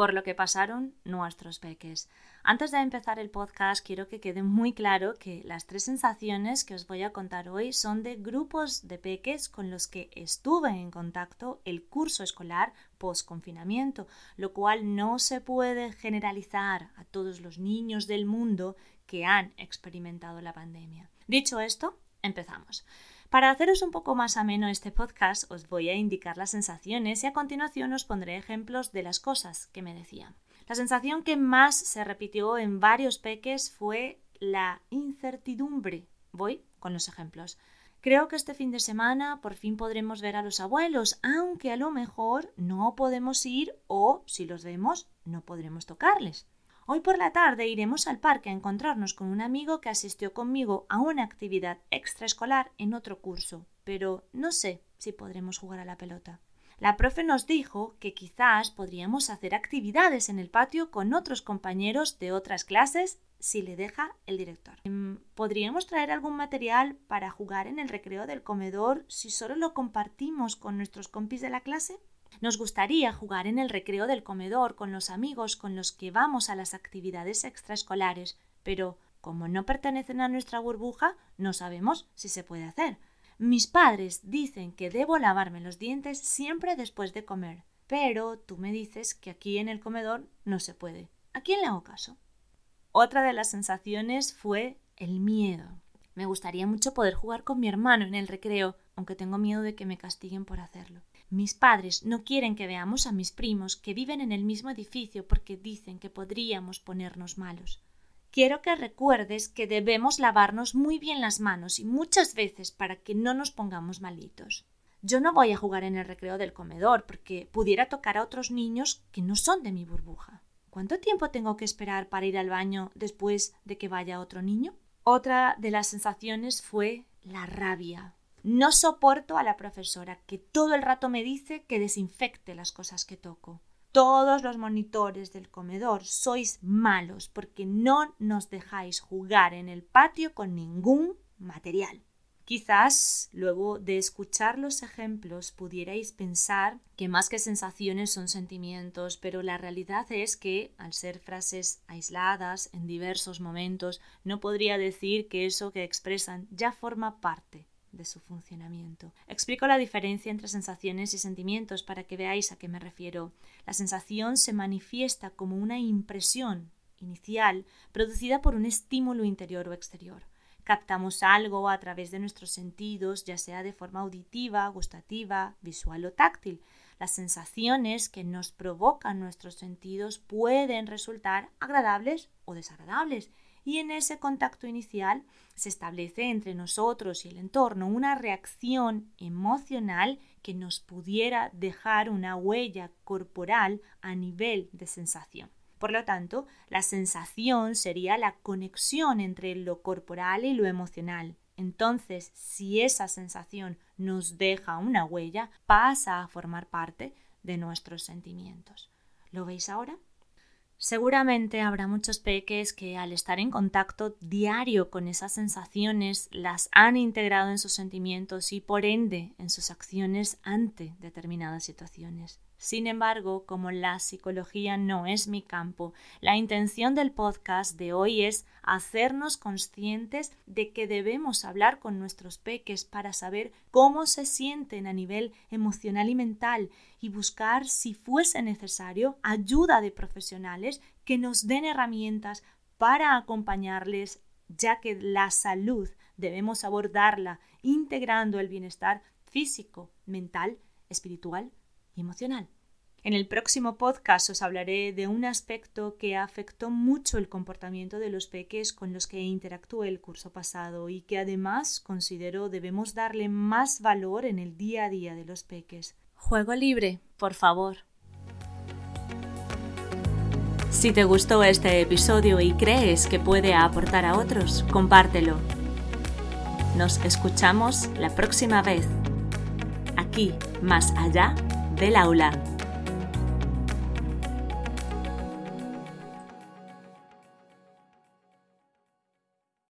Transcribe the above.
Por lo que pasaron nuestros peques. Antes de empezar el podcast, quiero que quede muy claro que las tres sensaciones que os voy a contar hoy son de grupos de peques con los que estuve en contacto el curso escolar post-confinamiento, lo cual no se puede generalizar a todos los niños del mundo que han experimentado la pandemia. Dicho esto, empezamos. Para haceros un poco más ameno este podcast, os voy a indicar las sensaciones y a continuación os pondré ejemplos de las cosas que me decían. La sensación que más se repitió en varios peques fue la incertidumbre. Voy con los ejemplos. Creo que este fin de semana por fin podremos ver a los abuelos, aunque a lo mejor no podemos ir o, si los vemos, no podremos tocarles. Hoy por la tarde iremos al parque a encontrarnos con un amigo que asistió conmigo a una actividad extraescolar en otro curso, pero no sé si podremos jugar a la pelota. La profe nos dijo que quizás podríamos hacer actividades en el patio con otros compañeros de otras clases si le deja el director. Em, ¿Podríamos traer algún material para jugar en el recreo del comedor si solo lo compartimos con nuestros compis de la clase? Nos gustaría jugar en el recreo del comedor con los amigos con los que vamos a las actividades extraescolares, pero como no pertenecen a nuestra burbuja, no sabemos si se puede hacer. Mis padres dicen que debo lavarme los dientes siempre después de comer, pero tú me dices que aquí en el comedor no se puede. ¿A quién le hago caso? Otra de las sensaciones fue el miedo. Me gustaría mucho poder jugar con mi hermano en el recreo, aunque tengo miedo de que me castiguen por hacerlo. Mis padres no quieren que veamos a mis primos que viven en el mismo edificio porque dicen que podríamos ponernos malos. Quiero que recuerdes que debemos lavarnos muy bien las manos y muchas veces para que no nos pongamos malitos. Yo no voy a jugar en el recreo del comedor porque pudiera tocar a otros niños que no son de mi burbuja. ¿Cuánto tiempo tengo que esperar para ir al baño después de que vaya otro niño? Otra de las sensaciones fue la rabia. No soporto a la profesora que todo el rato me dice que desinfecte las cosas que toco. Todos los monitores del comedor sois malos porque no nos dejáis jugar en el patio con ningún material. Quizás luego de escuchar los ejemplos pudierais pensar que más que sensaciones son sentimientos, pero la realidad es que, al ser frases aisladas en diversos momentos, no podría decir que eso que expresan ya forma parte de su funcionamiento. Explico la diferencia entre sensaciones y sentimientos para que veáis a qué me refiero. La sensación se manifiesta como una impresión inicial producida por un estímulo interior o exterior. Captamos algo a través de nuestros sentidos, ya sea de forma auditiva, gustativa, visual o táctil. Las sensaciones que nos provocan nuestros sentidos pueden resultar agradables o desagradables y en ese contacto inicial se establece entre nosotros y el entorno una reacción emocional que nos pudiera dejar una huella corporal a nivel de sensación. Por lo tanto, la sensación sería la conexión entre lo corporal y lo emocional. Entonces, si esa sensación nos deja una huella, pasa a formar parte de nuestros sentimientos. ¿Lo veis ahora? Seguramente habrá muchos peques que al estar en contacto diario con esas sensaciones las han integrado en sus sentimientos y por ende en sus acciones ante determinadas situaciones. Sin embargo, como la psicología no es mi campo, la intención del podcast de hoy es hacernos conscientes de que debemos hablar con nuestros peques para saber cómo se sienten a nivel emocional y mental y buscar, si fuese necesario, ayuda de profesionales que nos den herramientas para acompañarles, ya que la salud debemos abordarla integrando el bienestar físico, mental, espiritual emocional. En el próximo podcast os hablaré de un aspecto que afectó mucho el comportamiento de los peques con los que interactué el curso pasado y que además considero debemos darle más valor en el día a día de los peques. Juego libre, por favor. Si te gustó este episodio y crees que puede aportar a otros, compártelo. Nos escuchamos la próxima vez, aquí, más allá del aula.